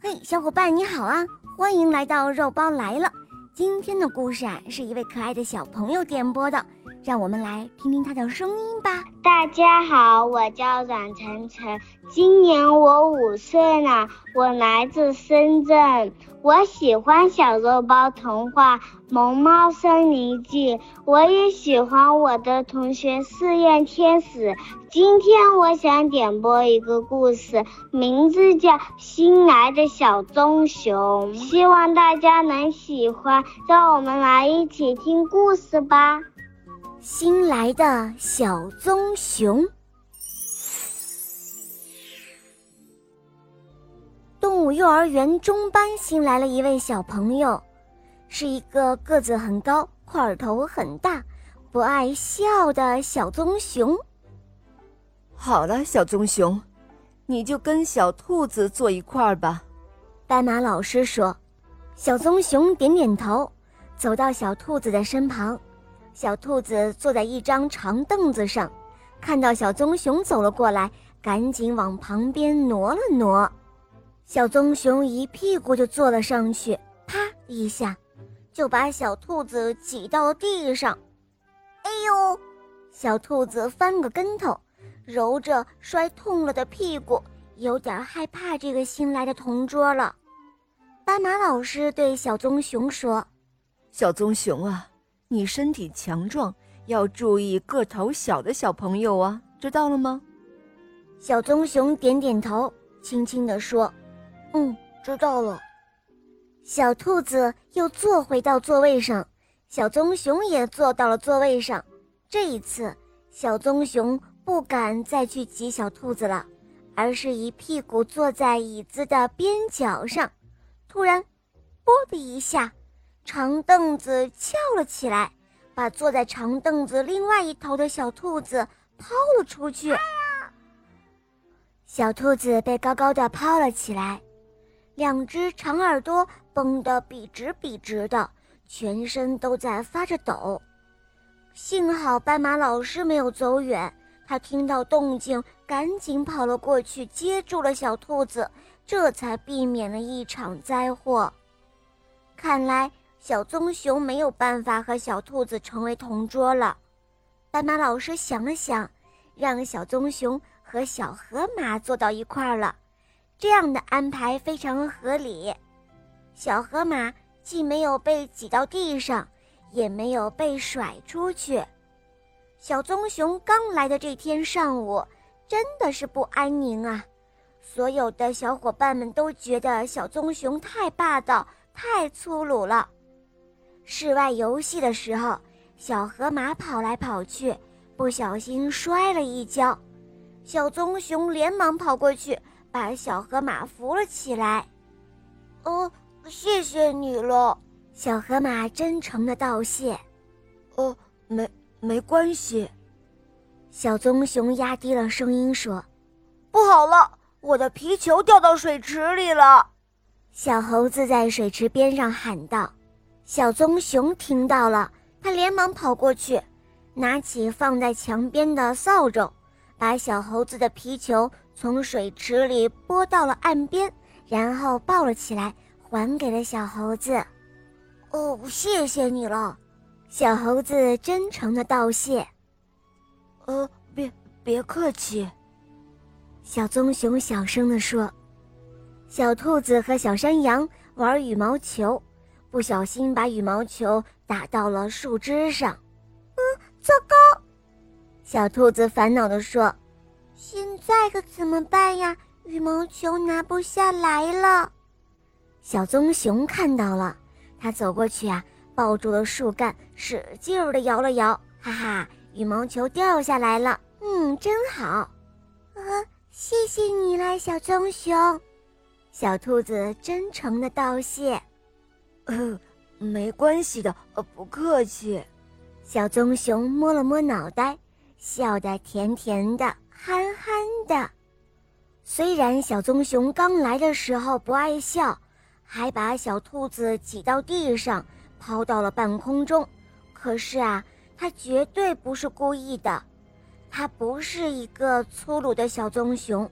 嘿，小伙伴你好啊！欢迎来到肉包来了。今天的故事啊，是一位可爱的小朋友点播的，让我们来听听他的声音吧。大家好，我叫阮晨晨，今年我五岁了，我来自深圳。我喜欢小肉包童话《萌猫森林记》，我也喜欢我的同学试验天使。今天我想点播一个故事，名字叫《新来的小棕熊》，希望大家能喜欢。让我们来一起听故事吧。新来的小棕熊。动物幼儿园中班新来了一位小朋友，是一个个子很高、块头很大、不爱笑的小棕熊。好了，小棕熊，你就跟小兔子坐一块儿吧。斑马老师说。小棕熊点点头，走到小兔子的身旁。小兔子坐在一张长凳子上，看到小棕熊走了过来，赶紧往旁边挪了挪。小棕熊一屁股就坐了上去，啪一下，就把小兔子挤到了地上。哎呦！小兔子翻个跟头，揉着摔痛了的屁股，有点害怕这个新来的同桌了。斑马老师对小棕熊说：“小棕熊啊，你身体强壮，要注意个头小的小朋友啊，知道了吗？”小棕熊点点头，轻轻地说。嗯，知道了。小兔子又坐回到座位上，小棕熊也坐到了座位上。这一次，小棕熊不敢再去挤小兔子了，而是一屁股坐在椅子的边角上。突然，啵的一下，长凳子翘了起来，把坐在长凳子另外一头的小兔子抛了出去。小兔子被高高的抛了起来。两只长耳朵绷得笔直笔直的，全身都在发着抖。幸好斑马老师没有走远，他听到动静，赶紧跑了过去，接住了小兔子，这才避免了一场灾祸。看来小棕熊没有办法和小兔子成为同桌了。斑马老师想了想，让小棕熊和小河马坐到一块儿了。这样的安排非常合理，小河马既没有被挤到地上，也没有被甩出去。小棕熊刚来的这天上午，真的是不安宁啊！所有的小伙伴们都觉得小棕熊太霸道、太粗鲁了。室外游戏的时候，小河马跑来跑去，不小心摔了一跤，小棕熊连忙跑过去。把小河马扶了起来，哦，谢谢你了，小河马真诚的道谢。哦，没没关系。小棕熊压低了声音说：“不好了，我的皮球掉到水池里了。”小猴子在水池边上喊道。小棕熊听到了，他连忙跑过去，拿起放在墙边的扫帚，把小猴子的皮球。从水池里拨到了岸边，然后抱了起来，还给了小猴子。哦，谢谢你了，小猴子真诚的道谢。呃，别别客气，小棕熊小声的说。小兔子和小山羊玩羽毛球，不小心把羽毛球打到了树枝上。嗯，糟糕！小兔子烦恼地说。现在可怎么办呀？羽毛球拿不下来了。小棕熊看到了，他走过去啊，抱住了树干，使劲儿地摇了摇，哈哈，羽毛球掉下来了。嗯，真好。呃，谢谢你啦，小棕熊。小兔子真诚的道谢。呃，没关系的，呃，不客气。小棕熊摸了摸脑袋，笑得甜甜的。憨憨的，虽然小棕熊刚来的时候不爱笑，还把小兔子挤到地上，抛到了半空中，可是啊，它绝对不是故意的。它不是一个粗鲁的小棕熊，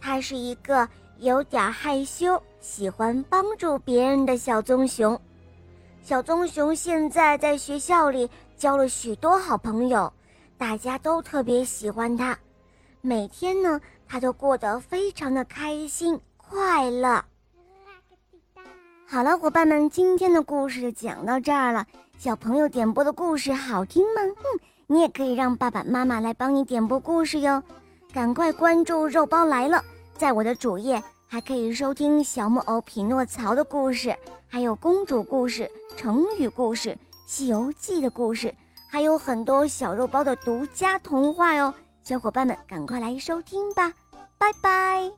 它是一个有点害羞，喜欢帮助别人的小棕熊。小棕熊现在在学校里交了许多好朋友，大家都特别喜欢它。每天呢，它都过得非常的开心快乐。好了，伙伴们，今天的故事就讲到这儿了。小朋友点播的故事好听吗？嗯，你也可以让爸爸妈妈来帮你点播故事哟。赶快关注“肉包来了”，在我的主页还可以收听小木偶匹诺曹的故事，还有公主故事、成语故事、西游记的故事，还有很多小肉包的独家童话哟。小伙伴们，赶快来收听吧！拜拜。